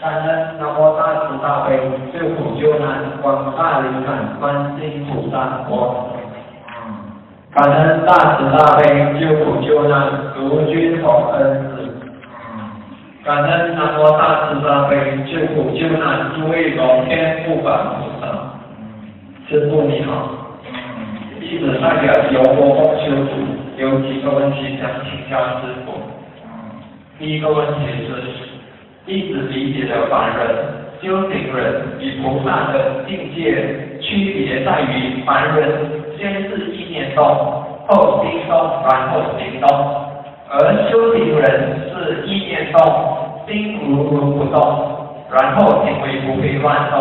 感恩南无大慈大悲救苦救难广大灵感观世音菩萨摩感恩大慈大悲救苦救难卢军宏恩师。感恩南无大慈大悲救苦救难诸位龙天护法菩萨。师父你好。弟子代表由波梦修组有几个问题想请教师父。第一个问题是。一直理解的凡人、修行人与菩萨的境界区别在于，凡人先是意念动，后心动，然后行动；而修行人是意念动，心如如不动，然后行为不会乱动。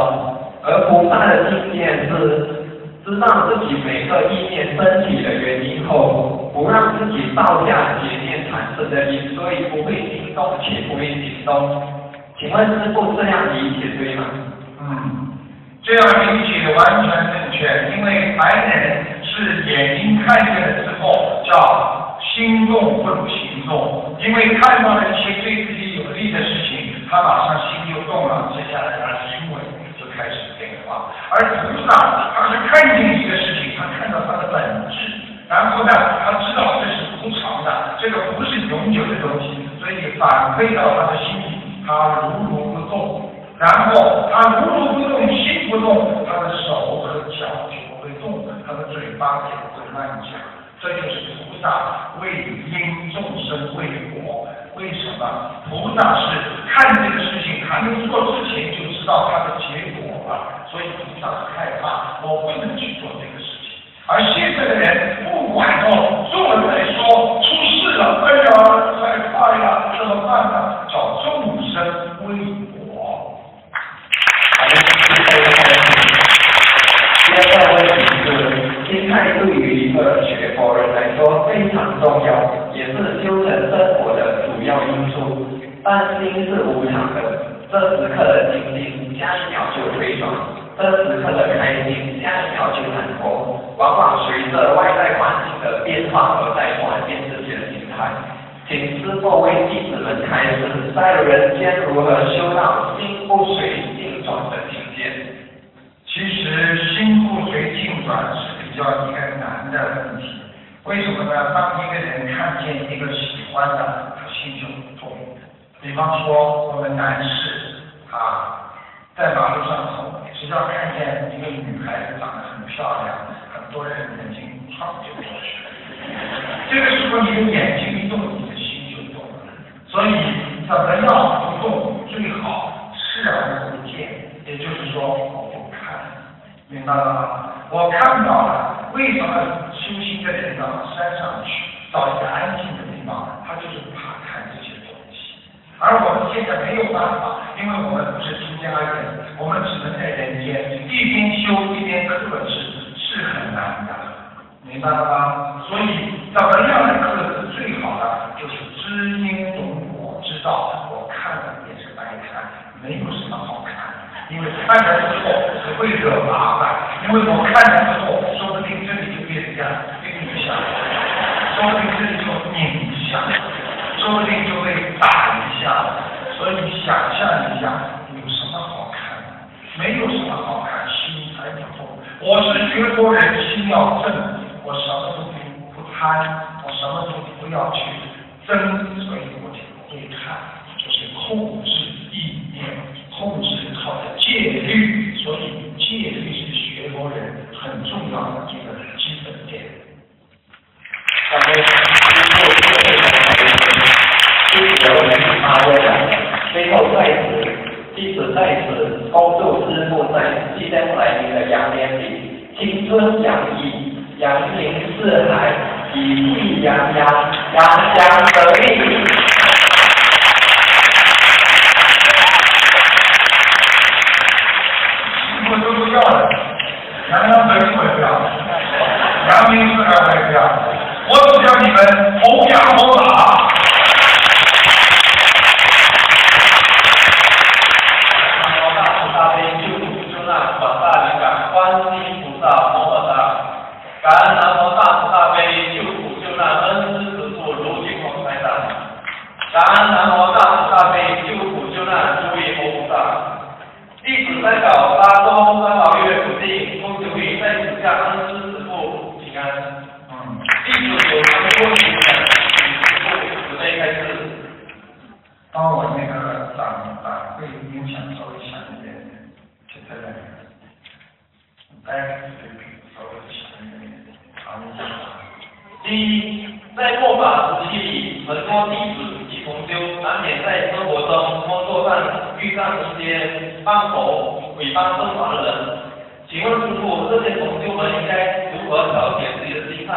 而菩萨的境界是知道自己每个意念升起的原因后，不让自己造下结念产生的因，所以不会心动且不会行动。请问师傅这样理解对吗？嗯，这样理解完全正确，因为凡人是眼睛看见了之后叫心动不如行动，因为看到了一些对自己有利的事情，他马上心就动了，接下来他的行为就开始变化。而菩萨他是看见一个事情，他看到它的本质，然后呢，他知道这是无常的，这个不是永久的东西，所以反馈到他的心里。他如如不动，然后他如如不动，心不动，他的手和脚就不会动，他的嘴巴也不会乱讲。这就是菩萨为因众生为果。为什么？菩萨是看这个事情还没做之前就知道他的结，所以菩萨很害怕，我不能去做这个事情。而现在的人不管哦，做了再说，出事了，哎呀，害怕呀，怎么办呢？找众生为我。第二个问题是，心态对于一个学佛人来说非常重要，也是修成生活的主要因素。但心是无常的，这时刻的宁静，下一秒就退转；这时刻的开心，下一秒就难过。往往随着外在环境的变化而在转变自己的心态。请师父为弟子们开示，在人间如何修到心不随境转的境界？其实心不随境转是比较一个难的问题。为什么呢？当一个人看见一个喜欢的，他心就动。比方说我们男士啊，在马路上走，只要看见一个女孩子长得很漂亮，很多人眼睛唰就过去了。这个时候你的眼睛一动，你的心就动了所以怎么样不动最好视而不见，也就是说我不看，明白了吗？我看到了，为什么修心的人到山上去找一个安静的地方？他就是怕看这些东西。而我们现在没有办法，因为我们不是出家人，我们只能在人间一边修一边克制，是很难的，明白了吗？所以怎么样来克制最好的就是知音懂。知道我看了也是白看，没有什么好看，因为看了之后只会惹麻烦。因为我看了之后，说不定这里就变成这样，变影响，说不定这里就拧一下，说不定就会打一下。所以想象一下，有什么好看？没有什么好看，心才不动。我是学佛人，心要正，我什么都不贪，我什么都不要去争，里，青春洋溢，扬名四海，喜气洋洋，洋洋得意。要的，洋洋得意我也不要，扬名四海我也不要，我只要你们弘扬佛法。南无大慈大悲救苦救难广大灵感观世音菩萨摩诃萨，感恩南无大慈大悲救苦救难恩师慈父如金光台长。萨。弟子代表沙洲三宝月土地公九玉在此下恩师师父平安。嗯，弟子有长多年的师父准备开始。帮我那个掌影响稍微响一点，就这样。哎，对对，稍微响一点，好，你讲。第一，在末法时期，很多弟子及同修难免在生活中、工作上遇上一些帮佛、诽谤正法的人。请问师傅，这些同修们应该如何调节自己的心态，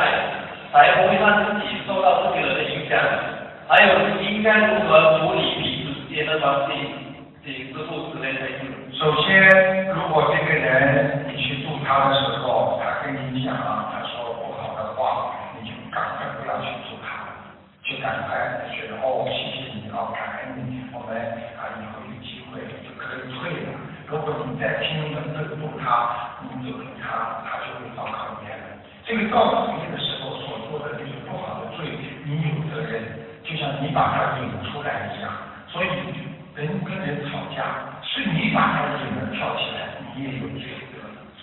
才不会让自己受到这些人的影响？还有，应该如何处理彼此之间的关系？请师傅指点开示。首先，如果这个人你去度他的时候，他跟你讲了他说不好的话，你就赶快不要去度他，就赶快觉得哦，谢谢你，哦，感恩你，我们啊以后有机会就可以退了。如果你再拼命的度他，你就给他，他就会造口业。这个造口业的时候所做的那些不好的罪，你有责任，就像你把他引出来一样。所以人跟人吵架。是你把他的引能跳起来，你也有罪。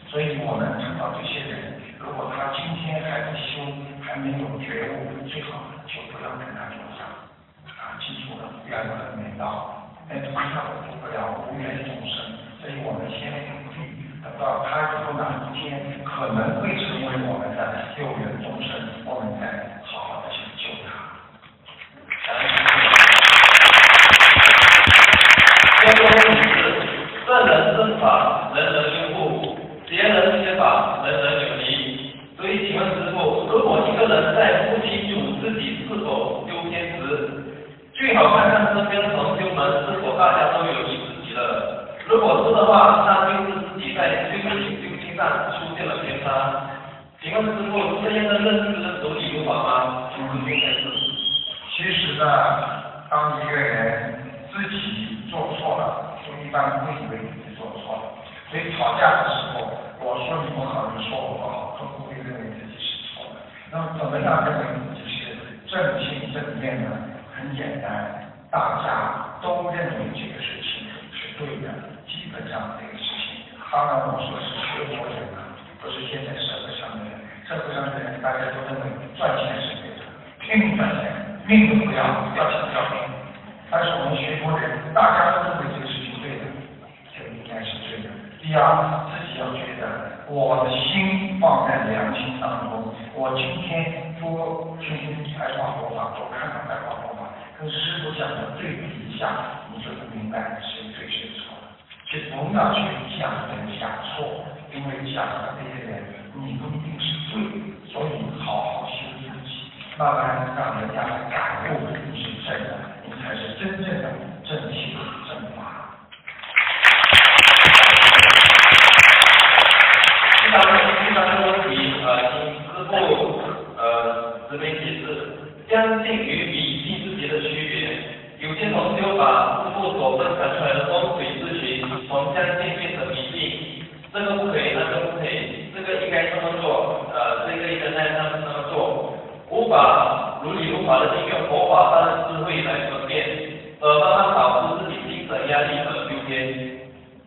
所以我们看到这些人，如果他今天还不修，还没有觉悟，最好就不要跟他做上。啊，记住了，不要有很没道。那菩萨度不了无缘众生，所以我们先努力，等到他以后哪一天可能会成为我们的有缘众生，我们再好好的去救他。先说女士，圣人正法，人人拥护；邪人邪法，人人有理。所以，请问师傅，如果一个人在不清楚自己是否修天时，最好看看身边的同修们是否大家都有离自己了。如果是的话，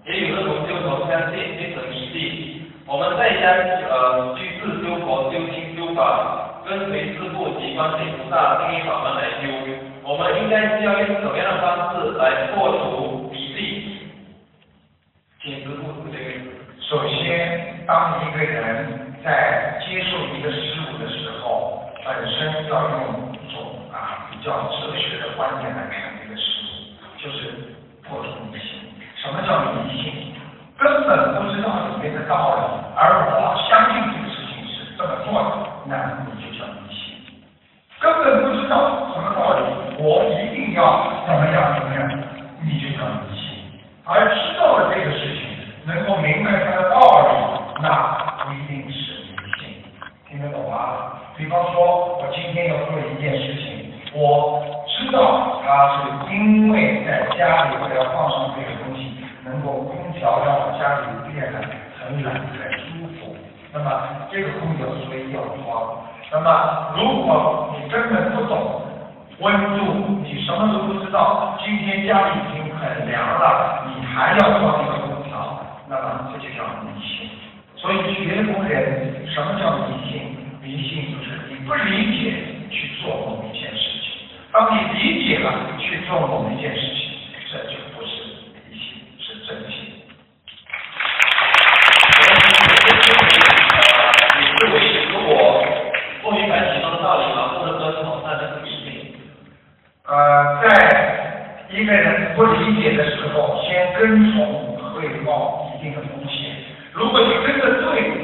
也有的同修从相信变成迷信。我们在家呃居士修佛修心修法，跟随师父及观世菩萨定义法门来修，我们应该是要用什么样的方式来破除迷信？请师父指这个。首先，当一个人在接受一个事物的时候，本身要用一种啊比较哲学的观点来看这个事物，就是破除。什么叫迷信？根本不知道里面的道理，而我相信这个事情是这么做的，那你就叫迷信。根本不知道什么道理，我一定要怎么样怎么样，你就叫迷信。而知道了这个事情，能够明白它的道理，那不一定是迷信。听得懂吗？比方说，我今天要做一件事情，我知道它是因为在家里我要放上，有空调让我家里变得很冷很舒服那么这个空调所以要装那么如果你根本不懂温度你什么都不知道今天家里已经很凉了你还要装一个空调那么这就叫迷信所以学工人什么叫迷信迷信就是你不理解去做某一件事情当你理解了去做某一件事情这就写的时候先跟从汇报一定的风险。如果你跟的对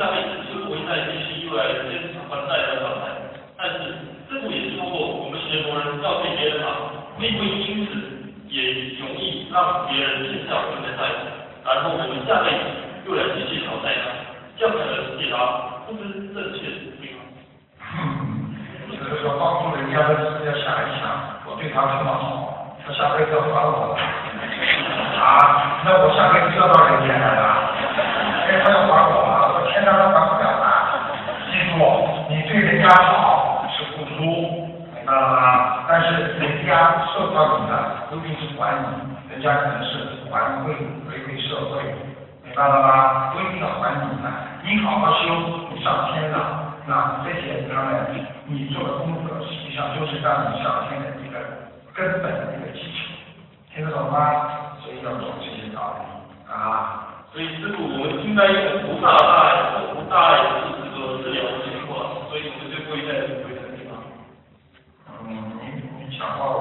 上一次就是国际赛继续又来了，今天换代表上台，但是这部也说过，我们学国人要对别人好，并不因此也容易让别人见笑看在赛，然后我们下辈子又来继续挑战他，这样才能解答不知正确的地方。所以说，帮助人家的事要想一想，我对他这么好，他下辈子要还我。啊，那我下辈子要到人间来了，哎，还有。家好是付出，明白了吗？但是人家受到你的不一定是管理，人家可能是回馈回馈社会，明白了吗？不一定要还你的，你好好修，你上天了，那这些他们你做的工作实际上就是让你上天的一个根本的一个基础，听得懂吗？所以要懂这些道理啊。所以师傅，我们听到一个菩萨大爱，菩萨爱。Shabbat.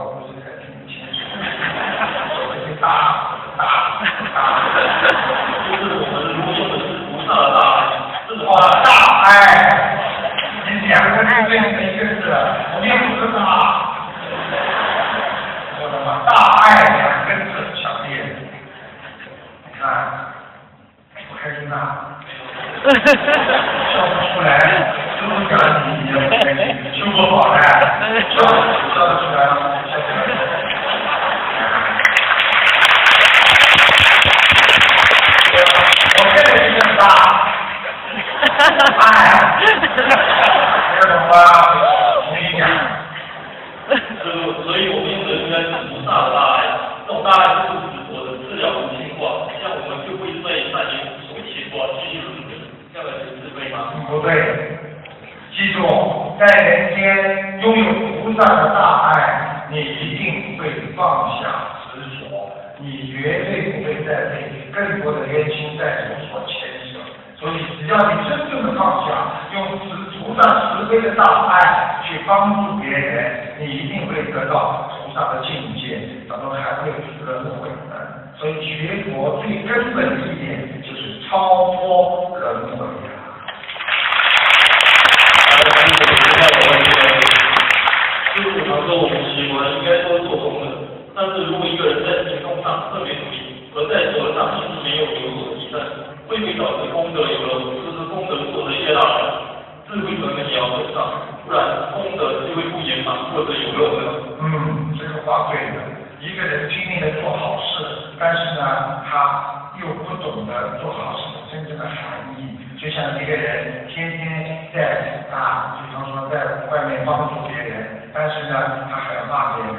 他又不懂得做好事的真正的含义。就像一个人天天在啊，比方说在外面帮助别人，但是呢，他还要骂别人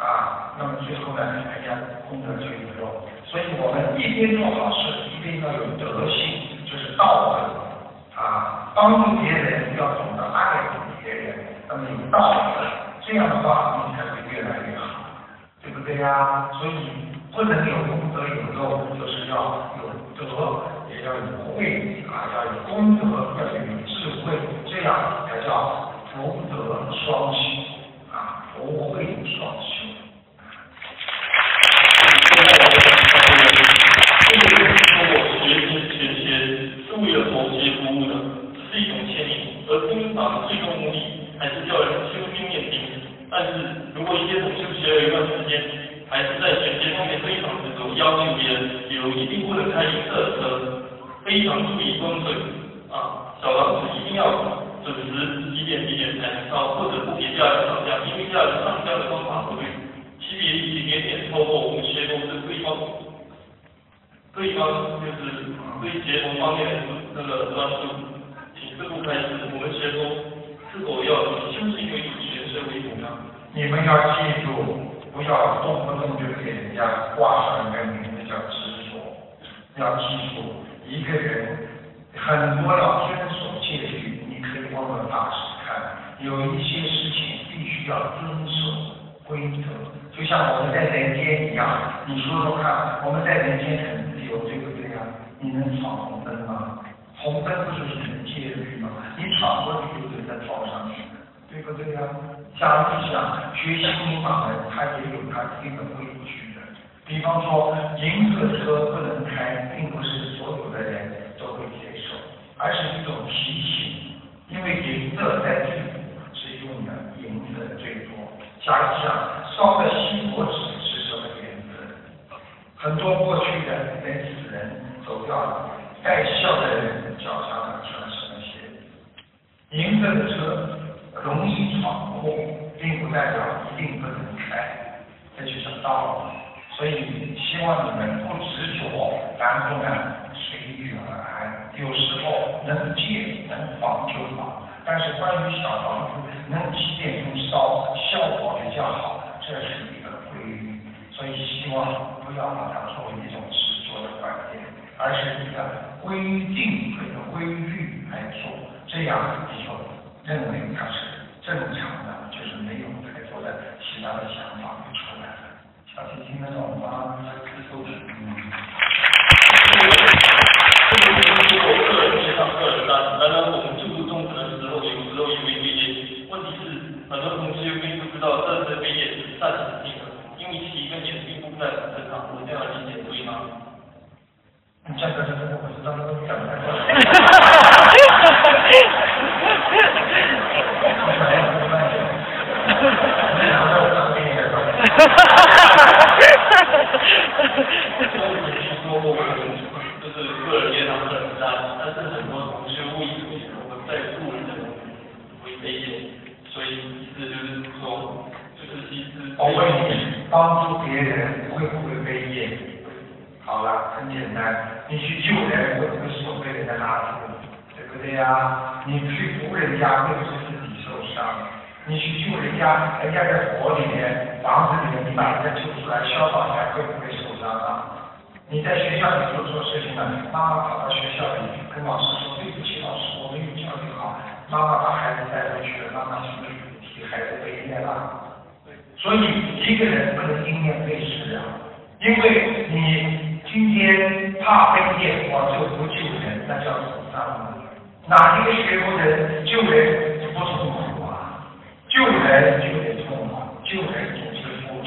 啊，那么最后呢，哎呀，功德就有。所以我们一边做好事，一边要有德性，就是道德啊，帮助别人要懂得爱护别人，那么有道德，这样的话你才会越来越好。对不对呀？所以不能有那我们，就是要有德，也要有慧啊，要有功德，要有智慧，这样才叫福德双修啊，福慧双修。通过学习学学是为了佛学服务的，是一种牵引，而经常最终目的还是叫人修心念经。但是如果一些同修学了一段时间，还是在选择方面非常执着，要求别人，比如一定不能开银色车，非常注意风水啊，小房子一定要准时几点几点才能烧，或者不给家人上香，因为家人上香的方法不对，区别一点点透过我们学佛是对方，对方就是对学佛方面的那个专注，请师傅开始，我们学佛是否要以修行为主，学生为主呢？你们要记住，不要动不动就给人家挂上一个名字叫执着。要记住，一个人很多要遵守戒律，你可以问问大师看。有一些事情必须要遵守规则，就像我们在人间一样。你说说看，我们在人间很自由，对不对呀？你能闯红灯吗？红灯不就是人戒律吗？你闯过去就给人撞上去，对不对呀？想一想，学心灵法的，他也有它一定的规矩的。比方说，银色车不能开，并不是所有的人都会接受，而是一种提醒。因为银色在地府是用的银色最多。想一想，烧的锡？很多过去的连死人走掉了，带孝的人脚上穿什么鞋？银色的车容易闯祸，并不代表一定不能开，这就是道理。所以希望你们不执着，然后呢随遇而安。有时候能借能防就防，但是关于小房子能几点钟烧，效果比较好，这是一个规律。所以希望不要把它作为一种执着的观点，而是一个规定和一个规律来做，这样你就认为它是正常的，就是没有太多的其他的想法就出来了。小听听得懂吗？嗯。这个是个人业上个人大，当然我们救助众生的时候，有时候也会背业。问题是很多同学并不知道这是背业是暂时性的，因为其跟眼并不在身上，我这样理解对吗？你这个是真的不知道，那都讲不太说过就是个人业上个人大，但是很多同学误以为我们在助人的为背业，所以意思就是说，就是其实我问你，帮助别人会不会背业？好了，很简单，你去救人，会不会手被人家拉住？对不对呀？你去扶人家，会不会自己受伤？你去救人家，在火里面、房子里面，你把人家救出来，消防员会不会受伤啊？你在学校里做错事情了，妈妈跑到学校里跟老师说对不起，老师我没有教育好，妈妈把孩子带回去了，妈妈是不是替孩子背业了？所以一个人不能因念背事啊，因为你今天怕背业，我就不救人，那叫走上了。哪一个学佛人救人不痛苦啊？救人就，救人总是付出。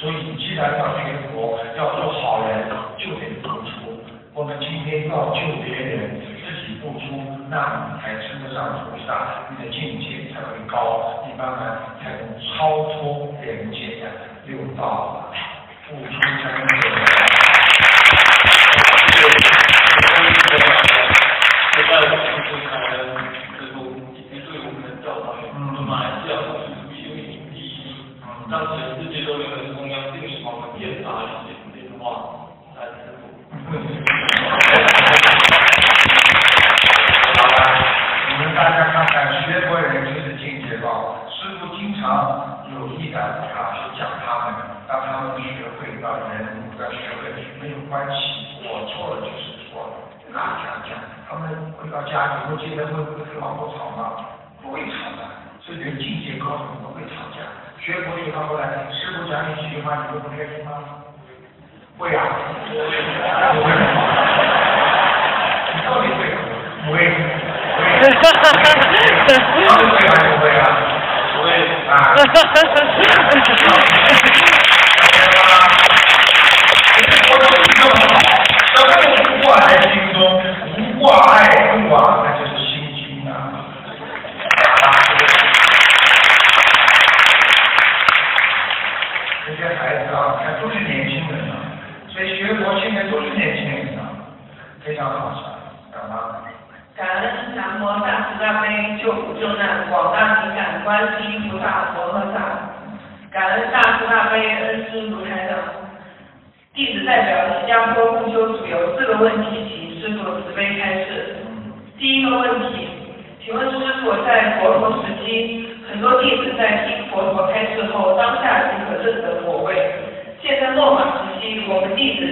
所以既然要学佛，要做好人，就得付出。我们今天要救别人，自己付出，那你才称得上菩萨，你的境界才会高，你慢慢才能超脱人间的六道，付出真的。这在师傅学会让人要学会没有关系，我错了就是错了，那这样讲，他们回到家以后，记得会不会跟老婆吵吗？不会吵的，所以人境界高的人不会吵架。学佛学到后来，师傅讲你几句话，你会不开心吗？会啊，不会。你到底会不会？不会。到底会还是不会啊？不会啊。感恩南国大师大悲救苦救难广大灵感观世音菩萨摩诃萨，感恩大慈大悲恩师卢台长。弟子代表新加坡共修组有四个问题，请师傅慈悲开示。第一个问题，请问师傅在佛陀时期，很多弟子在听佛陀开示后，当下即可证得果位。现在落马时期，我们弟子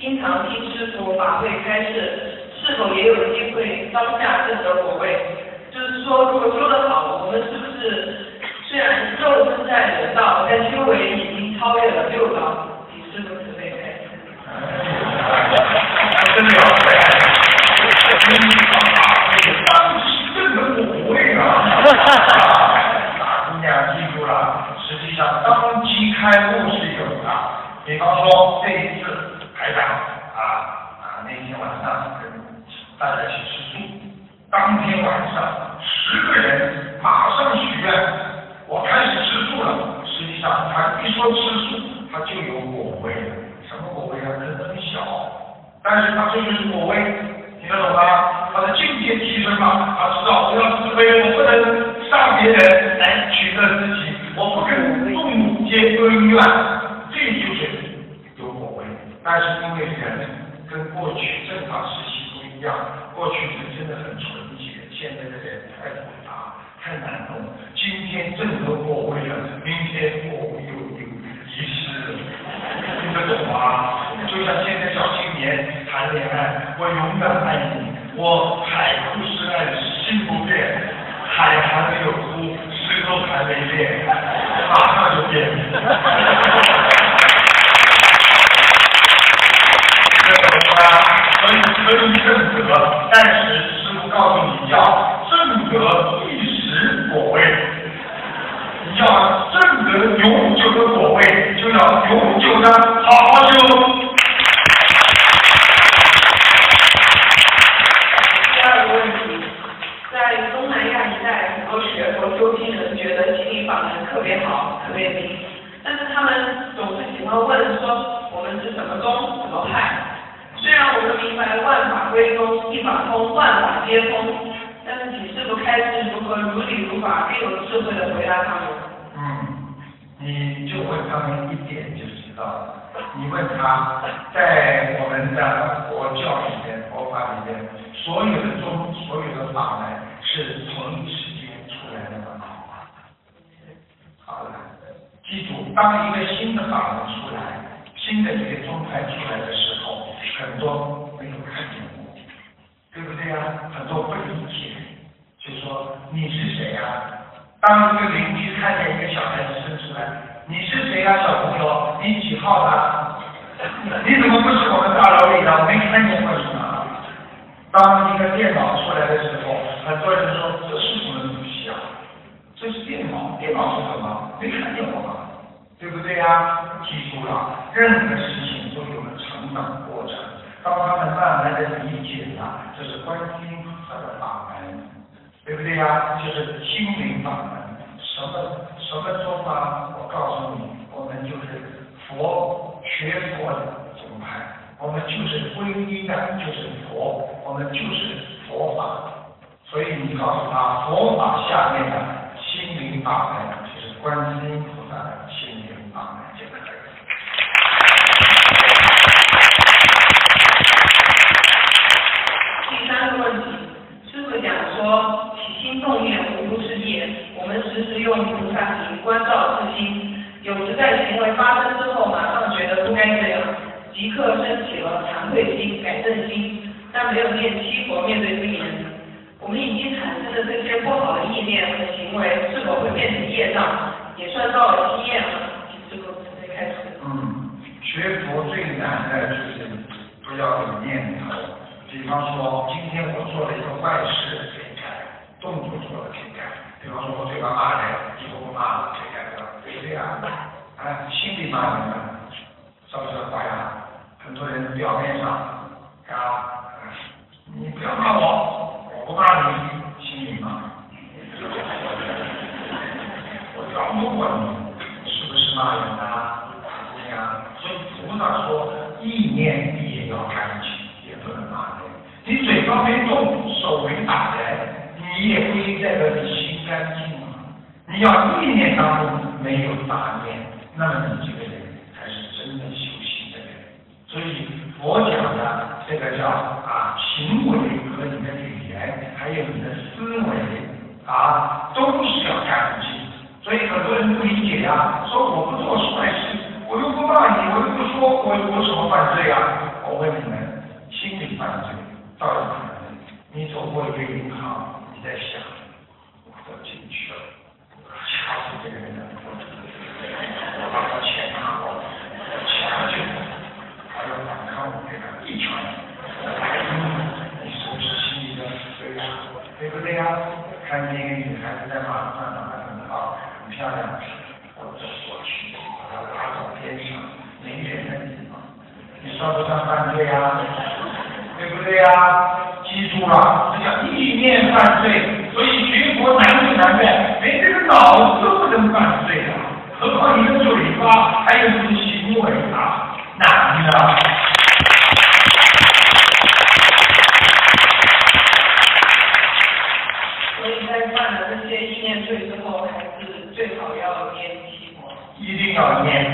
经常听师傅法会开示。是否也有机会当下证得果位？就是说，如果修得好，我们是不是虽然肉身在人道，但修为已经超越了六道？请师傅慈悲开示。真了不起，听法会当时证得果位啊！大姑娘记住了，实际上当机开悟是有的。比方说这一次排长啊啊那天晚上跟大家去吃素，当天晚上十个人马上许愿，我开始吃素了。实际上他一说吃素，他就有果位了。什么果位啊？可能小，但是他这就是果位，听得懂吗？他的境界提升了，他知道我要自卑，我不能上别人来取得自己，我不跟父母结恩怨，这就是有果位。但是因为人跟过去正法时期不。一样，过去人真的很纯洁，现在的人太复杂，太难弄。今天正得果位了，明天果位又有遗失，听得懂吗？就像现在小青年谈恋爱，我永远爱你，我海枯石烂，心不变，海还没有枯，石头还没变，马上就变。听得懂吗？所以可以正得，但是师傅告诉你要正得一时果位，你要正得永久的果位，就要永久的好好修。第二个问题，在东南亚一带，很多学佛修心人觉得特别好，特别灵，但是他们总是喜欢问说，我们是什么宗，什么派？虽然我们明白万法归宗，一法通，万法皆通，但是请师傅开示如何如理如法，更有智慧的回答他们。嗯，你就问他们一点就知道了。你问他，在我们的佛教里面、佛法里面，所有的宗、所有的法门是同一时间出来的吗？好了，记住，当一个新的法门出来，新的一个宗派出来的时候。很多没有看见过，对不对呀？很多不理解，就说你是谁呀？当一个邻居看见一个小孩子生出来，你是谁呀，小朋友？你几号的？你怎么不是我们大楼里的？我没看见过你啊！当一个电脑出来的时候，很多人说这是什么东西啊？这是电脑，电脑是什么？没看见过吗？对不对呀？记住了，任何事情都有个成长过程。当他们慢慢的理解了，这是观世音菩萨的法门，对不对呀？就是心灵法门。什么什么做法？我告诉你，我们就是佛学佛的宗派，我们就是皈依的，就是佛，我们就是佛法。所以你告诉他，佛法下面的心灵法门就是观世音菩萨的心灵法门就可以。第三个问题，师傅讲说起心动念无不是业，我们时时用菩萨行关照自心，有时在行为发生之后，马上觉得不该这样，即刻升起了惭愧心、改正没有念七佛面对真言。我们已经产生的这些不好的意念和行为，是否会变成业障，也算到了经验了？师傅准备开始。嗯，学佛最难的就是不要有念头。比方说，今天我做了一个坏事，可以改；动作做了可以改。比方说，我嘴巴骂人，以后不骂了，可以改掉。对不对啊？啊，心里骂人呢，是不是坏呀？很多人表面上啊，不要骂我，我不骂你，心里骂。我饶不过你，是不是骂人啊？对呀，所以菩萨说，意念也要干净，也不能骂人。你嘴巴没动，手没打人，你也不应代表你心干净啊。你要意念当中没有杂念，那么你这个人才是真的修行的人。所以佛讲的这个叫啊行为和你的语言，还有你的思维啊，都是要加东西。所以很多人不理解呀、说我不做坏事，我又不骂你，我又不说，我我什么犯罪啊？我问你们，心理犯罪到底可能。你走过一个银行，你在想，我要进去了，掐死这个人的我把他钱拿过来，我掐去，还要反抗我这个一拳，嗯，你是不是心里的对呀？对不对呀？看见一个女孩子在马路上长得很好，很漂亮，我走过去，把她拉到边上没人的地方，你算不算犯罪呀？对不对呀？记住了，这叫意念犯罪，所以学佛难就难在连这个脑子都不能犯罪啊，何况你的嘴巴，还有你的行为啊，难呢。所以在犯了这些意念罪之后，还是最好要念七佛。一定要念，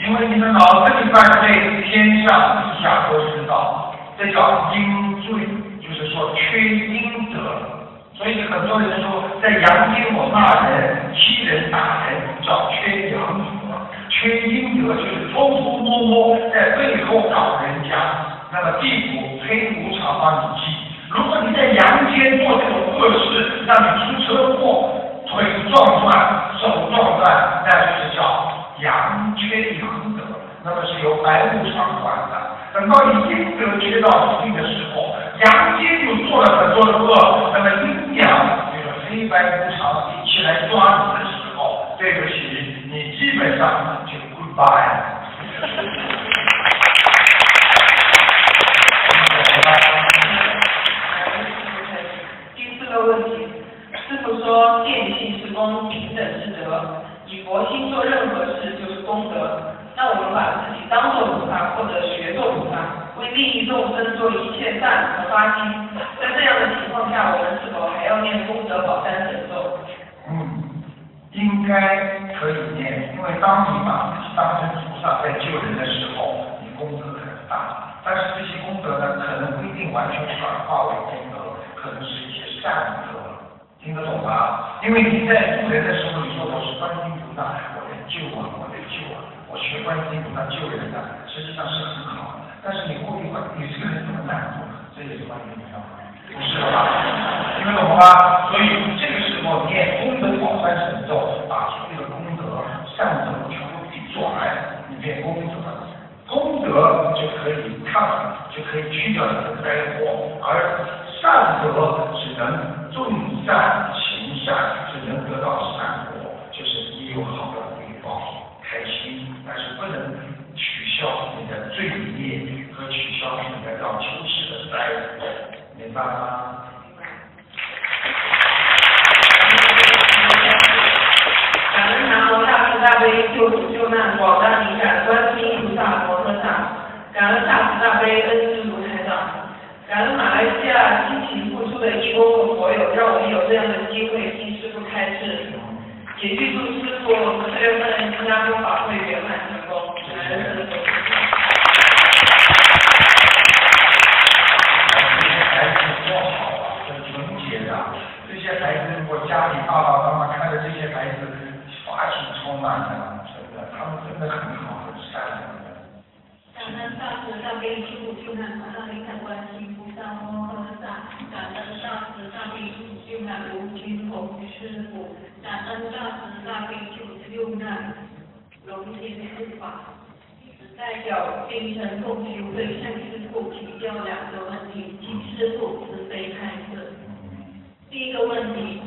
因为你的脑子里犯罪，天上地下都知道，这叫阴罪，就是说缺阴德。所以很多人说，在阳间我骂人、欺人、打人，叫缺阳德；缺阴德就是偷偷摸摸在背后搞人家。那么地府黑无常帮你记。如果你在阳间做这种恶事，让你出车祸、腿撞断、手撞断，那就是叫阳缺阳德，那么是由白无常管的。等到你阴德缺到一定的时候，阳间就做了很多的恶，那么阴阳这个黑白无常一起来抓你的时候，对不起，你基本上就 goodbye。第四个问题，师傅说见性是功，平等是德，以佛心做任何事就是功德。那我们把自己当做菩萨或者学做菩萨，为利益众生做一切善和发心，在这样的情况下，我们是否还要念功德宝山神咒？嗯，应该可以念，因为当你把自己当成菩萨在救人的时候，你功德很大。但是这些功德呢，可能不一定完全转化为功德，可能是一些善德，听得懂吧？因为你在助人的时候，你说我是观音菩萨，我在救啊，我在救啊，学观世音菩萨救人的，实际上是很好。但是你过一会儿，你这个人怎么难做？这也是观世音菩萨吗？不是的吧？听得懂吗？所以这个时候念功德宝山神咒，把所有的功德、善德全部一转，你变功德，功德就可以抗，就可以去掉你的灾祸，而善德只能种善行善，只能得到善果，就是你有好的回报，开心，但是不能取消你的罪业和取消你的到秋世的灾祸，明白吗？感恩南无大慈大悲救苦救难广大灵感观世音菩萨摩诃萨。感恩大慈大悲恩师卢台长，感恩马来西亚辛勤付出的义工和佛友，让我们有这样的机会听师傅开示。也预祝师傅四月份新加坡法会圆满成功。感恩师傅。这些孩子多好啊，很纯洁的。这些孩子，如果家里爸爸妈妈看着这些孩子，法喜充满的，真的，他们真的很好，很善良的。感恩大慈大悲救苦救难广大灵感观世音菩萨摩诃萨，感恩大慈大悲救苦救难卢军宏师傅，感恩大慈大悲救苦救难龙天护法。代表精神共修会向师傅请教两个问题，请师傅慈悲开示。第一个问题，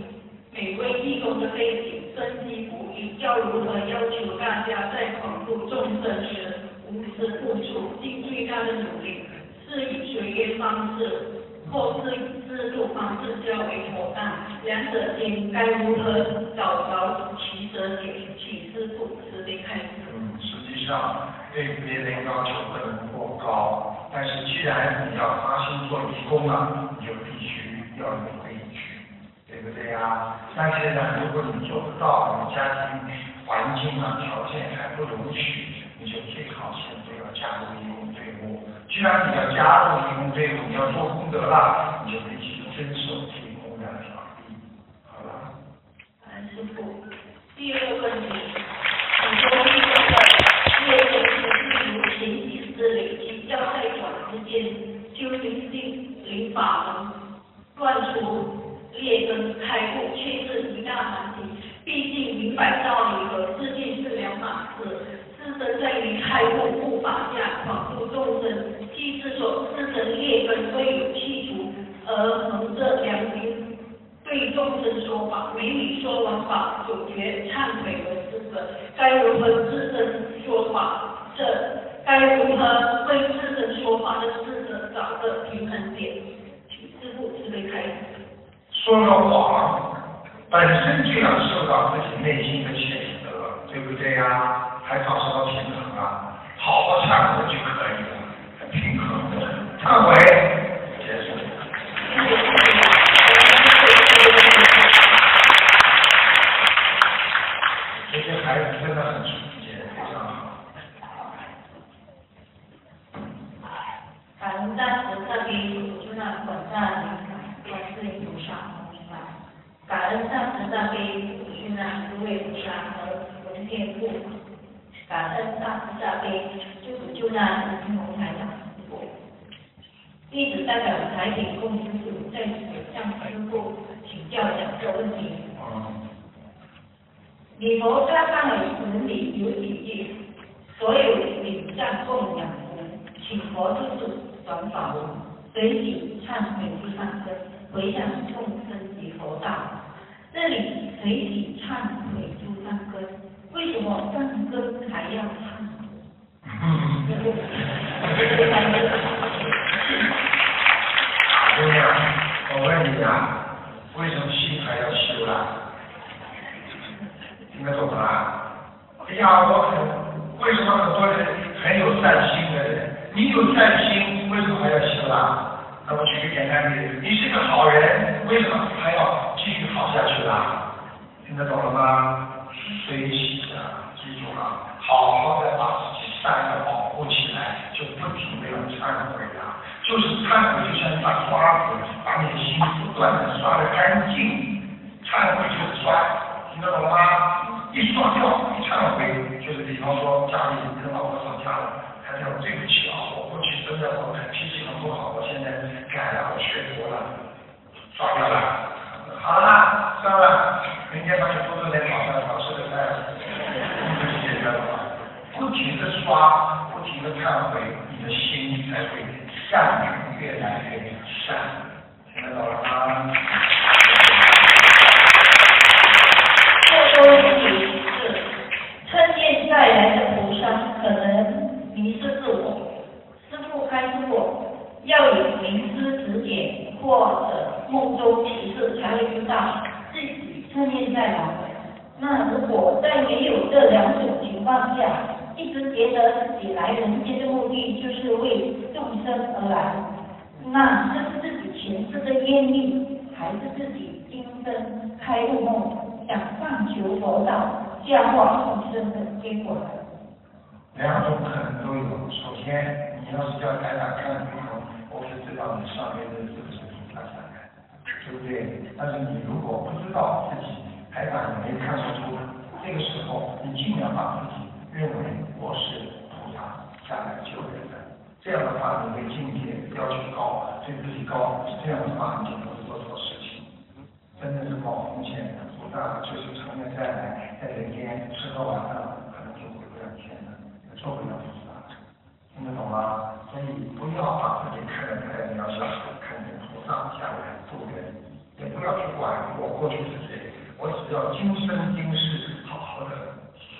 每位义工的背景根基不一，要如何要求大家在广度众生时无私付出，的努力？是以学业方式，或是以自助方式较为妥当？两者间该如何找着取舍点？请师傅慈悲开示。嗯，实际上对别人要求不能过高，但是既然你要发心做义工了，你就必须要努力去，对不对呀？但是呢，如果你做不到，你家庭环境啊条件还不容许，你就最好现在要加入义工队伍。既然你要加入义工队伍，你要做功德了，你就必须遵守义工的法律，好吧。感恩师傅。第二个问题，很多义工的业力是如前几世累积，要在短时间修行性灵法门，断除劣根开悟，却是一大难题。毕竟明白道理和世界是两码事，自身在于开悟护法下广度众生，即是说自身劣根未有去除，而蒙着良心对众生说法，美女说完法，主觉忏悔为资格，该如何自身说法？这该如何为自身说法的资格找个平衡点？请师父慈悲开示。说了谎，本身就要受到自己内心的谴责，对不对呀？还找什么平衡啊？好好忏悔就可以了，忏悔结束。这些孩子真的很纯洁，非常好。感恩大慈大悲救难广大灵感观世音菩萨菩萨，感恩大慈大悲救难诸位菩萨和龙天护，感恩大慈大悲救苦救难。弟子代表台北共修组在此向师傅请教两个问题。嗯，礼佛大忏悔文里有几句，所有礼赞供养文，请佛助助转法文，随喜忏悔第三根，回向众生及佛道。这里随喜忏悔诸三根，为什么三根还要忏悔？姑娘，我问你啊，为什么心还要修啦？听得懂吗？哎呀，我很为什么很多人很有善心的人，你有善心，为什么还要修啦？那我举个简单例子，你是个好人，为什么还要继续好下去啦？听得懂了吗？随喜啊，记住了，好好的把自己善良保护起来，就不停的要忏悔。就是忏悔，就像一把刷子，把你的心不断的刷的干净。忏悔就是刷，听得懂了吗？一刷掉，一忏悔，就是比方说家里你的老婆吵架了，他讲对不起啊，我过去真的我脾气很不好，我现在改了，我学佛了，刷掉了。好了，算了，明天把你多做点早饭，好吃的饭，就解决了。不停的刷，的忏悔，你的心才会善良越来越善，听得懂了吗？这个问题是，趁念带来的菩萨可能迷失自我，师父开示我，要有明师指点或者梦中启示才会知道自己趁念在哪。那如果在没有这两种情况下，一直觉得自己来人间的目的就是为众生而来，那这是自己前世的业力，还是自己今生开悟梦，想上求佛道，教化众生的结果呢？两种可能都有。首先，你要是叫台长看图腾，我是知道你上面的是不是菩萨下来，对不对？但是你如果不知道自己，台长也没看得出，这个时候你尽量把自己认为我是菩萨下来救人的，这样的话你对境界要求高，对自己高，这样的话你就不会做错事情。真的是冒风险的，菩萨就是成天在来，在人间吃喝玩乐，可能就回不了天了，做不了菩萨。听得懂吗？所以不要把自己看得太渺小，看见菩萨下来渡人，也不要去管我过去是谁，我只要今生今世好好的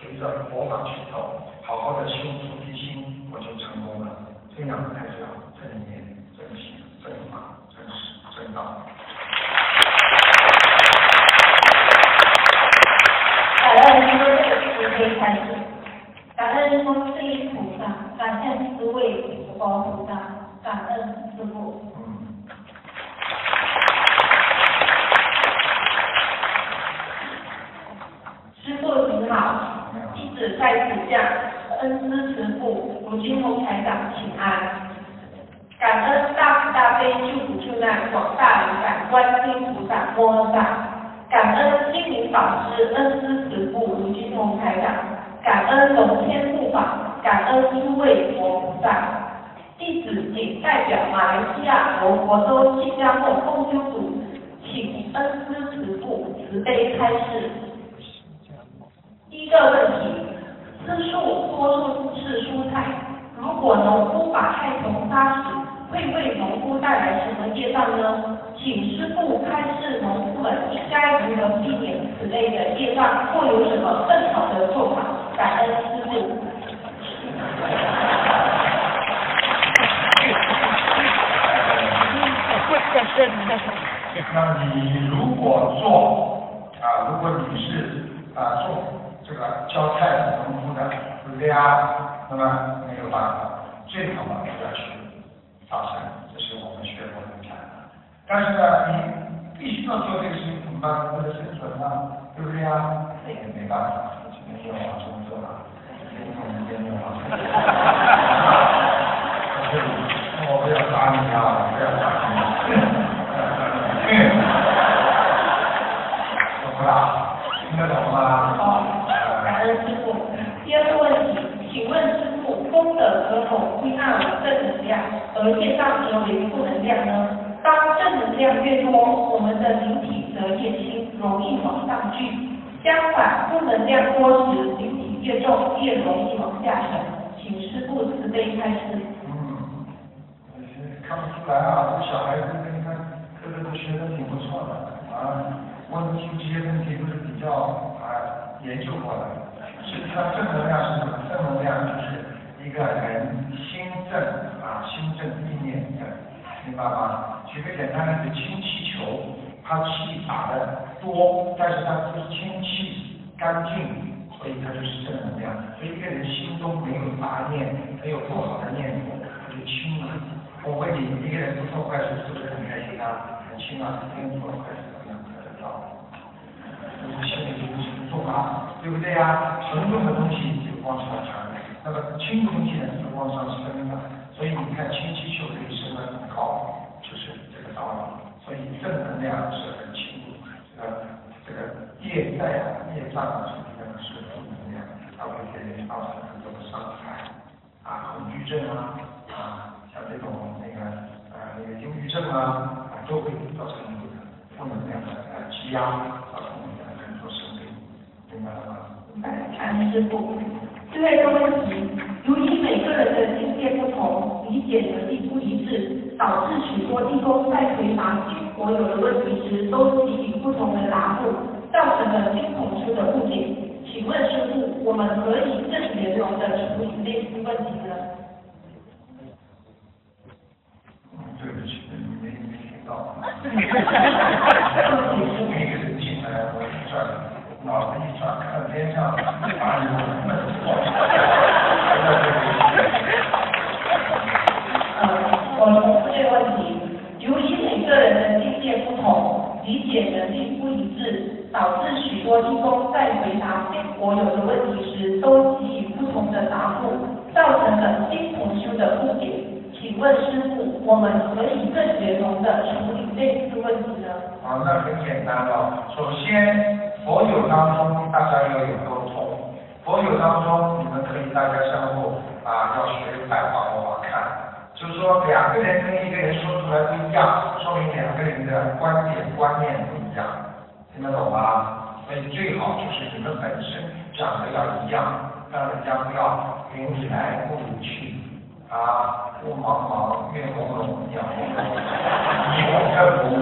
随着佛法去走，好好的修菩提心，我就成功了。这样才叫正念、正行、正法、正实、正道。感恩师父慈悲开示，感恩观世音菩萨，感恩诸位佛菩萨，感恩师父。嗯。师父您好，弟子在此向恩师慈金红台长请安。感恩大慈大悲救苦救难广大灵感观世音菩萨摩诃萨，感恩心灵导师恩师慈父卢金红台长，感恩龙天护法，感恩诸位佛菩萨。弟子谨代表马来西亚和佛州释迦牟共修组，请恩师慈父慈悲开示。第一个问题，吃素多数是蔬菜，如果农夫把害虫杀死，会为农夫带来什么业障呢？请师傅开示农夫们应该如何避免此类的业障，或有什么更好的做法？感恩师傅。那你如果做啊，如果你是啊做这个浇菜的农夫呢，对不对啊？那么有办法，最好嘛不要去发展，这是我们学佛人讲的。但是呢，你必须要做这个事情，怎么办？为了生存啊，对不对啊？那也没办法，只能又往生做了，天从天命往生。我不要打你啊！不要杀你。懂不啦？听得懂吗？好，感恩师傅。第二个问题，请问师傅，功德可否归纳为正能量，而业障则为负能量呢？当正能量越多，我们的灵体则越轻，容易往上聚；相反，负能量多时，灵体越重，越容易往下沉。请师傅慈悲开示。嗯，看不出来啊，这小孩子你看，个个都学的挺不错的啊。问题这些问题都是比较啊研究过的。实际上正能量是什么？正能量就是一个人心正啊，心正意念正，明白吗？举个简单的例子，氢气球，它气打的多，但是它不是氢气干净，所以它就是正能量。所以一个人心中没有杂念，没有不好的念头，他就轻了。我问你，一个人不做坏事是不是很开心啊？很轻啊，一个人做坏事怎么样？很糟。就是心里就是沉重啊，对不对呀？沉重的东西就往上传，那么轻空气呢就往上升了。所以你看氢气球可以升得很高，就是这个道理。所以正能量是很轻，这个这个业债啊、业障啊，实际上是负能量，它会给人造成很多的伤害啊，恐惧症啊啊，像这种那个呃那个忧郁症啊，啊都会造成这个负能量的呃积压，造成我们的很多生病，明白了吗？感恩师傅。最后一个问题，由于每个人的境界不同，理解能力不一致，导致许多义工在回答军国有的问题时，都给予不同的答复，造成了新统出的误解。请问师傅，我们可以正圆融的处理类似问题呢？对不起，没没听到。每个人进来，我一转，脑子一转，看天上，把你们闷死。罗义公在回答新佛友的问题时，都给予不造成了新同修的误解。请问师傅，我们可以更圆融的处理类似问题呢？啊，那很简单了。首先，佛友当中大家要有沟通，佛友当中你们可以大家相互啊要学白话佛法看，就是说两个人跟一个人说出来不一样，说明两个人的观点观念不一样，听得懂吗？所以最好就是你们本身讲的要一样，让人家不要云来雾去啊。雾茫茫，月朦胧，鸟朦胧，你我更朦胧。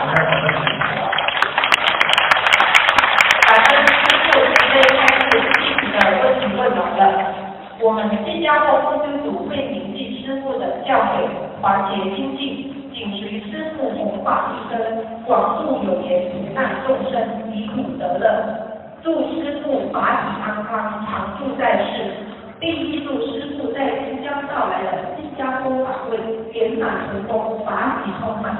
应该怎么解决？感恩师傅慈悲开示弟子的问题问完了。我们新加坡公修组会铭记师傅的教诲，团结精进，紧随师傅弘法一生，广度有缘苦难众生，离苦得乐。祝师傅法体安康，常驻在世。并预祝师傅在即将到来的新加坡法会圆满成功，法喜充满。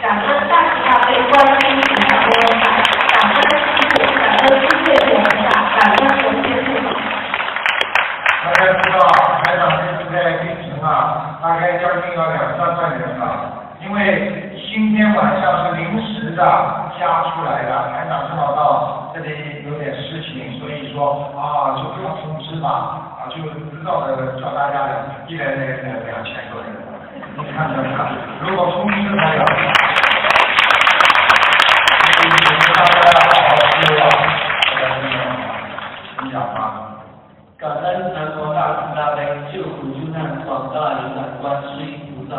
感恩大慈大悲观音菩萨摩诃萨，感恩师傅，感恩世界菩萨，感恩龙天护法。大家知道，台长这次在运程啊，大概将近要两三万人了，因为今天晚上是临时的加出来的，台长正好到这里有点事情，所以说啊，就不要通知吧。就知道的叫大家，一来来来两千多人，你看看看，如果通知他了，请大家好好听话，感恩南无大慈大悲救苦救难广大灵感观世音菩萨。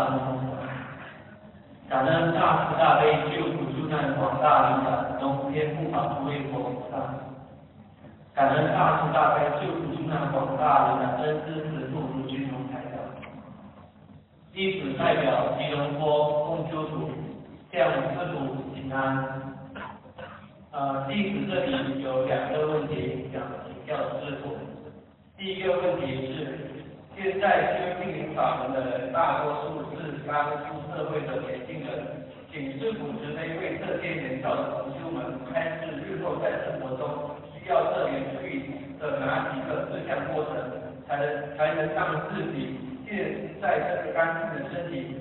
感恩大慈大悲救苦救难广大灵感龙天护法诸位佛菩萨。感恩大慈大悲救苦救难广大灵感恩师慈父如金龙台长，弟子代表吉隆坡共修组向师父请安。呃，弟子这里有两个问题想请教师傅。第一个问题是，现在修心灵法门的人大多数是刚出社会的年轻人，请师傅慈悲为这些年少的同修们开在生活中需。要特别注意的哪几个事项过程，才能才能让自己现在这个干净的身体、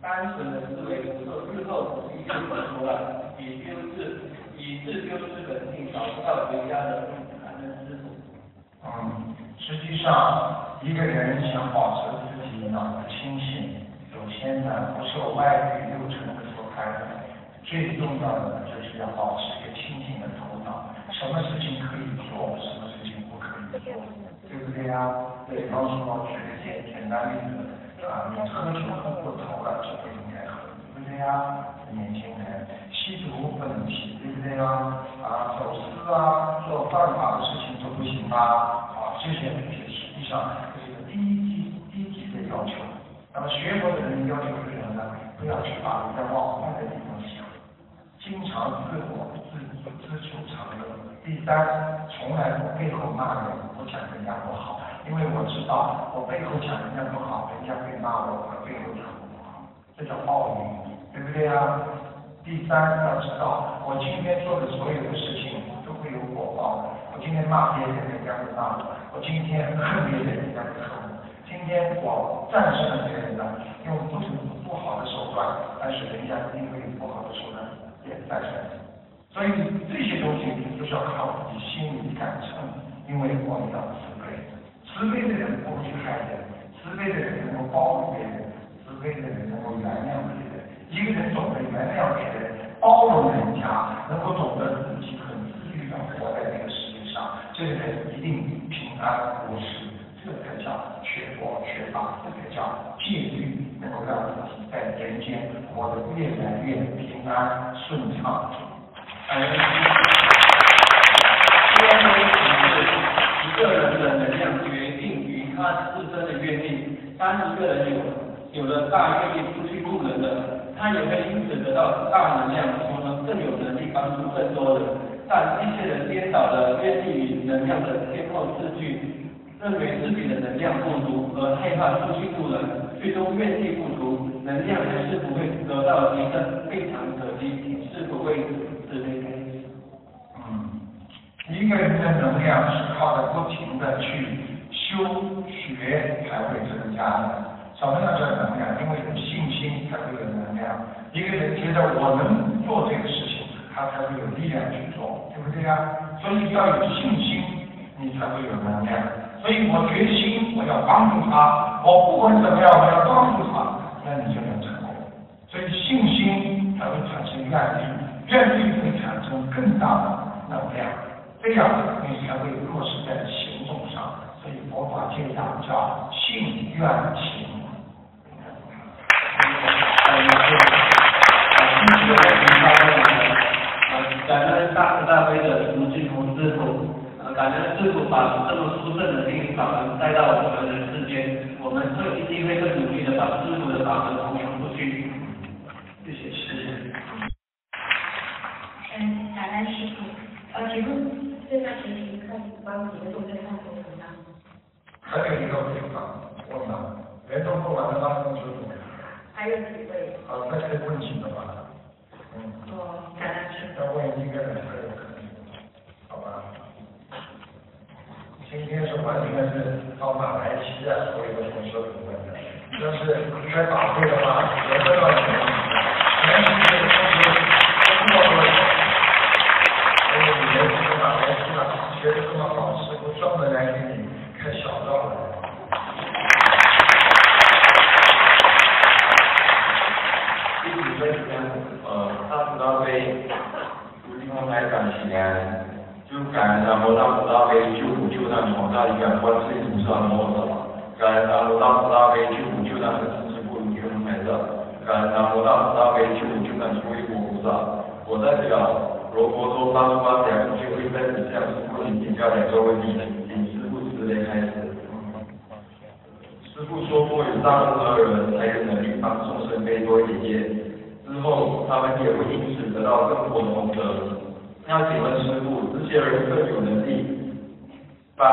单纯的思维，受日后一修成了，以修治以自修治本性，找不到回家的感恩师傅。嗯，实际上一个人想保持自己脑子清醒，首先呢不受外力六尘的所干扰，最重要的就是要保持一个清醒。什么事情可以做，什么事情不可以做，对不对呀？比方说举个简简单例子啊，你喝酒喝过头了就不应该喝，对不对呀？年轻人吸毒不能吸，对不对呀？啊，走私啊，做犯法的事情都不行吧？啊，这些东西实际上是一个低级低级的要求。那么学佛的人要求是什么呢？不要去把人家往坏的地方想，经常自我自自处常乐。第三，从来不背后骂人，不讲人家不好，因为我知道，我背后讲人家不好，人家会骂我，我背后讲不好，这叫报应，对不对啊？第三，要知道，我今天做的所有的事情都会有果报。我今天骂别人，人家会骂我；我今天恨别人，人家会恨我。今天我战胜了别人呢，用不不好的手段，但是人家一定会用不好的手段也战胜。所以这些东西都是要靠自己心里感受，因为我们要慈悲，慈悲的人不会去害人，慈悲的人能够包容别人，慈悲的人能够原谅别人。一个人懂得原谅别人，包容人家，能够懂得自己很自律的活在这个世界上，这个人一定平安无事。这才叫学佛学法，这才叫戒律，能够让自己在人间活得越来越平安顺畅。感恩师父。因为一个人的能量决定于他自身的愿力。当一个人有有了大愿力出去助人了，他也会因此得到大能量，从而更有能力帮助更多人。但一些人颠倒了愿力与能量的先后次序，认为自己的能量不足而害怕出去助人，最终愿力不足，能量还是不会得到提升，非常可惜，请师傅为此慈悲开示。嗯，一个人的能量是靠着不停的去修学才会增加的。什么叫做能量？因为有信心才会有能量。一个人觉得我能做这个事情，他才会有力量去做，对不对呀？所以要有信心，你才会有能量。所以我决心我要帮助他，我不管怎么样我要帮助他，那你就能成功。所以信心才会产生愿力，愿力会产生更大的能量，这样你才会落实在行动上。所以佛法这样叫信愿行。感恩大慈大悲的卢金红师傅，呃，感恩师傅把这么殊胜的心灵法门带到我们的世间，我们会一定会更努力的把师傅的法门弘扬出去。谢谢师傅。嗯，感恩师傅。呃，请问这段学习课帮几个众生看图腾吗？还有一个地方，问了，人都不完的当中师傅。还有几位？好，再可以问几个吧。嗯。哦，感恩师傅。再问一个人还有可能，好吧？今天是完全是到马来西亚所有的同学问的，要是开法会的话，我知道你们全世界的同学都过来。所以你们这个马来西亚学的这么好，师傅专门来给你开小灶的。弟子在这边，呃，大慈大悲，如金红台感请安，就感恩南无大慈大悲救苦救难广大灵感观世音菩萨摩诃萨，感恩南无大慈大悲救苦救难的知识部如金红台长，感恩南无大慈大悲救苦救难诸位佛菩萨。我代表罗佛州大珠巴两聚会在此向师父请教两个问题，请师父慈悲开始。师父说过，有大功德的人才有能力帮众生背多一点业，之后他们也会因此得到更多的功德。那请问师父，这些人更有能力帮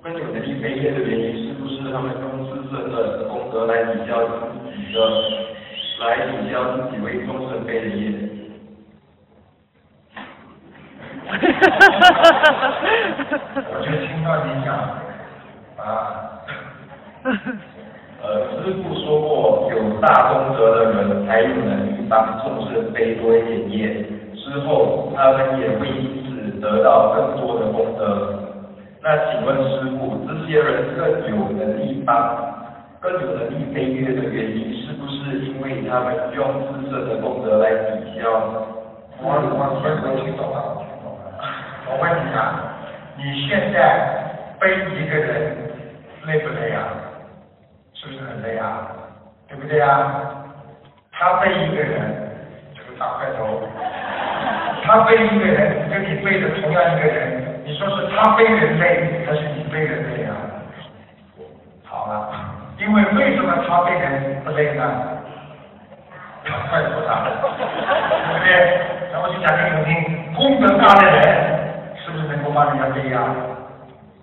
分有能力背业的原因，是不是他们用自身的功德来抵消自己的，来抵消自己为众生背的业？我就听到你讲啊。呃，师父说过，有大功德的人才有能力帮众生背多一点业，之后他们也会因此得到更多的功德。那请问师傅，这些人更有能力帮、更有能力飞跃的原因，是不是因为他们用自身的功德来抵消？我我我听懂了，听懂了。我问你啊，你现在背一个人累不累啊？是不是很累啊？对不对啊？他背一个人，这个大块头，他背一个人，跟你背的同样一个人，你说是他背人累，还是你背人累啊？好了，因为为什么他背人不累呢？他块头大，对不对？那我就讲给你们听，功德大的人，是不是能够帮人家背呀？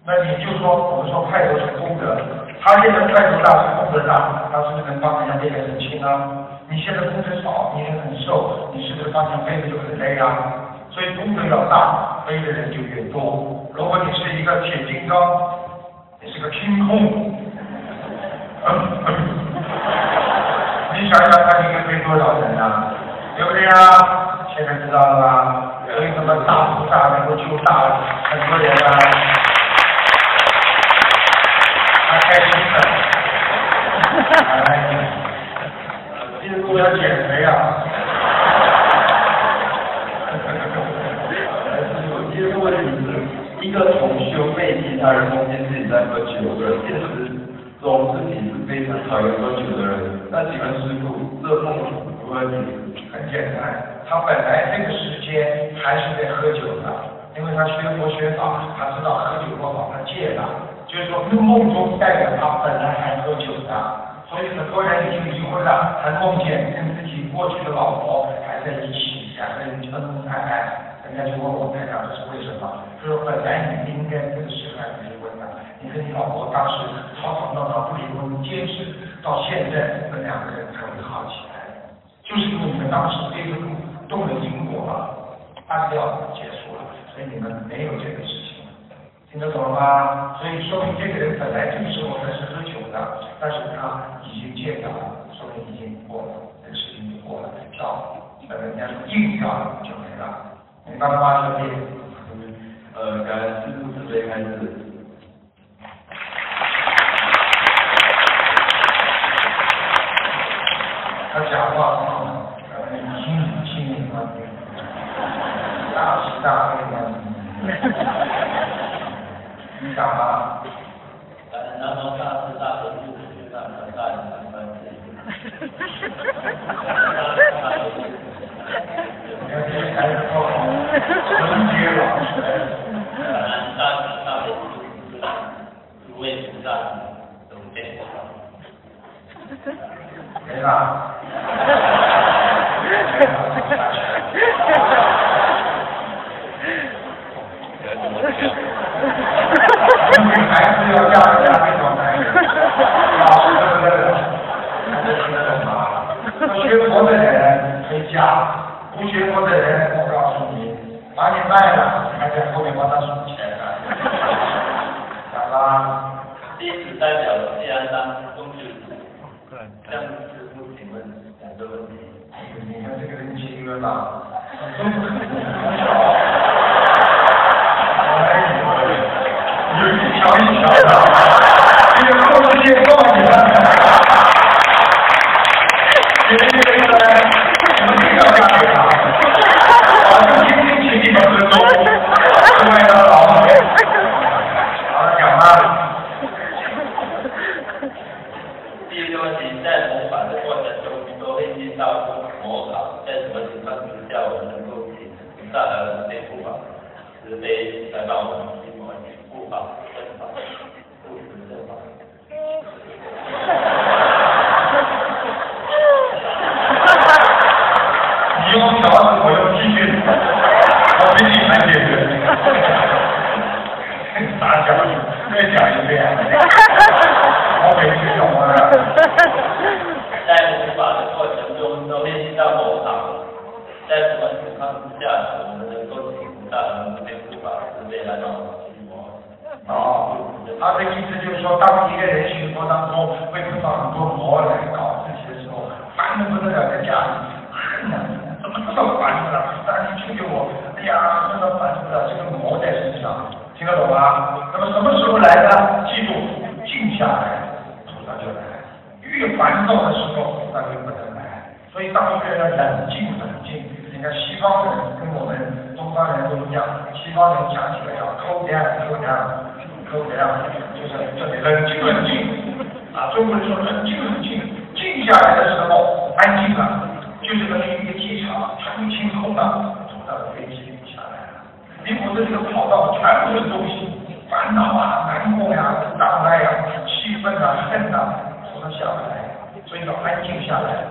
那你就说，我们说块头是功德。他现在块头大是功德大，他是不是能帮人家背得很轻啊？你现在功德少，你也很瘦，你是不是帮人家背的就很累啊？所以功德要大，飞的人就越多。如果你是一个铁金刚，你是个清空，你想想看，你能飞多少人啊？对不对啊？现在知道了吧？为什么大菩萨能够救大很多人啊？他开心的，哎，记住要减肥啊！有第二个问题是，一个同修被其他人梦见自己在喝酒的现实中自己是非常讨厌喝酒的人，那请问师傅，这梦如何解？很简单，他本来这个时间还是在喝酒的，因为他学佛学法，他知道喝酒不好，他戒了。就是说，梦中代表他本来还喝酒的，所以很多人已经离婚了，还梦见跟自己过去的老婆还在一起，两个人恩恩爱爱。人家就问我台长这是为什么？他说本来你应该这个时候还不离婚的，你跟你老婆当时吵吵闹闹不离婚，坚持到现在，你们两个人才会好起来，就是因为你们当时背着动了因果了。按掉结束了，所以你们没有这个事情，听得懂了吗？所以说明这个人本来这个时候他是喝酒的，但是他已经戒掉了，说明已经过了，这个事情就过了，票，呃，人家说硬票就没了，明白了吗，兄弟？呃，感恩师父慈悲开示。他讲话很好，呃，心以心灵嘛，大喜大悲嘛，你讲吧。感恩南无大慈大悲救苦救难广大灵感观世音你看这孩子多好，纯洁老实。感恩大慈大悲救苦救难诸位菩萨龙天护法。没了。女孩子要嫁人家非常难，老实的不得了，大家听得懂吗？学佛的人可以嫁，不学佛的人，我告诉你，把你卖了，还在后面帮他数钱呢。讲吧。弟子代表谢安山公修组向师父请问两个问题。你看这个人情约吧，哎呦，有一条一条的，这个控制线告你了。你们这个人呢，你们这个干给他，我就听听请你们尊重，各位的老板。好了，讲吧。在模仿的过程中，都会遇到模仿，在什么情况之下，我们能够请菩萨和对护法慈悲来帮我们去模护法正法，护持正法。你用条子，我用继续，我比你还解决。傻讲，再讲一遍。我没听懂啊。在护法的过程中，都会遇到模仿，在什么情况之下，我们能够请菩萨和对护法这边来帮我们去模哦，他的意思就是说，当一个人巡逻当中会碰到很多魔来搞自己的时候，烦的不得了，的家里恨呐，怎么这么烦的了？但你求求我，哎呀，真的烦死了，这个魔在身上，听得懂吗？那么什么时候来呢？记住，静下来，菩萨就来；越烦躁的时候，菩萨就不能来。所以当一个人要冷静冷静，你看西方人跟我们东方人都一样，西方人讲起来要抠点抠点抠点，就是这里冷静冷静啊，中国人说冷静冷静，静下来的时候安静了，就是等于一个机场全部清空了，坐到飞机下来了，你否则这全部是东西，烦恼啊、难过呀、障碍呀、气愤啊、恨呐，都能下来，所以要安静下来。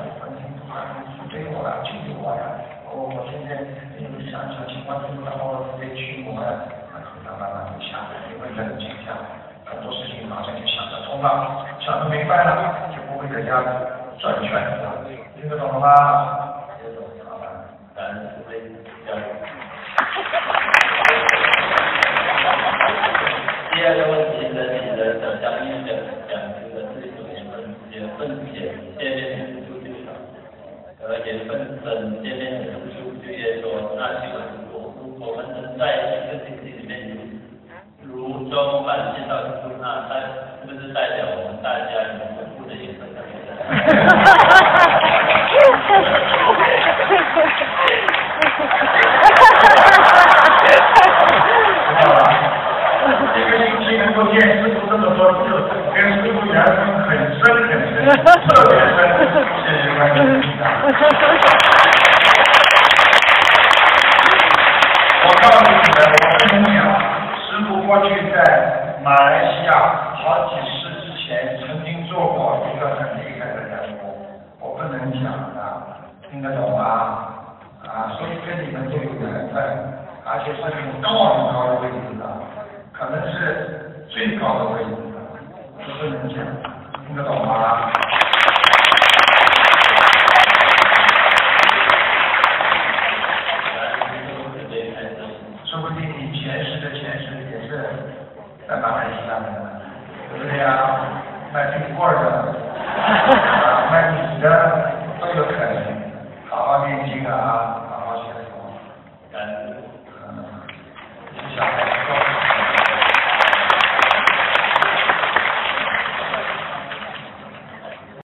对我了，救救我呀！我我现在有想想情况，然后被驱魔了，慢慢慢就下来，你会冷静下来，很多事情马上就想得通了，想得明白了，就不会在家转圈子了，听得懂了吗？听得懂，好吧？感恩慈悲教育。第二个问题，人与人的相应的讲究的是一种缘分，缘分浅，见面的次数就少；而缘分深，见面的次数就越多。那请问我我们能在一个星期里面如如中晚见到师傅，那代是不是代表我们大家有丰富的缘分特别？一个星期能够见师傅这么多次，跟师傅缘分很深很深，特别深。谢谢关心。我告诉你们，我跟你讲，师傅过去在马来西亚好几世之前曾经做过一个很厉害的人物，我不能讲的，听得懂吗？啊，所以跟你们都有缘分，而且是很高很高的位置的，可能是最高的位置的，我不能讲，听得懂吗？说不定你前十的前十也是在800780的。对不对呀？卖冰棍的，卖米的。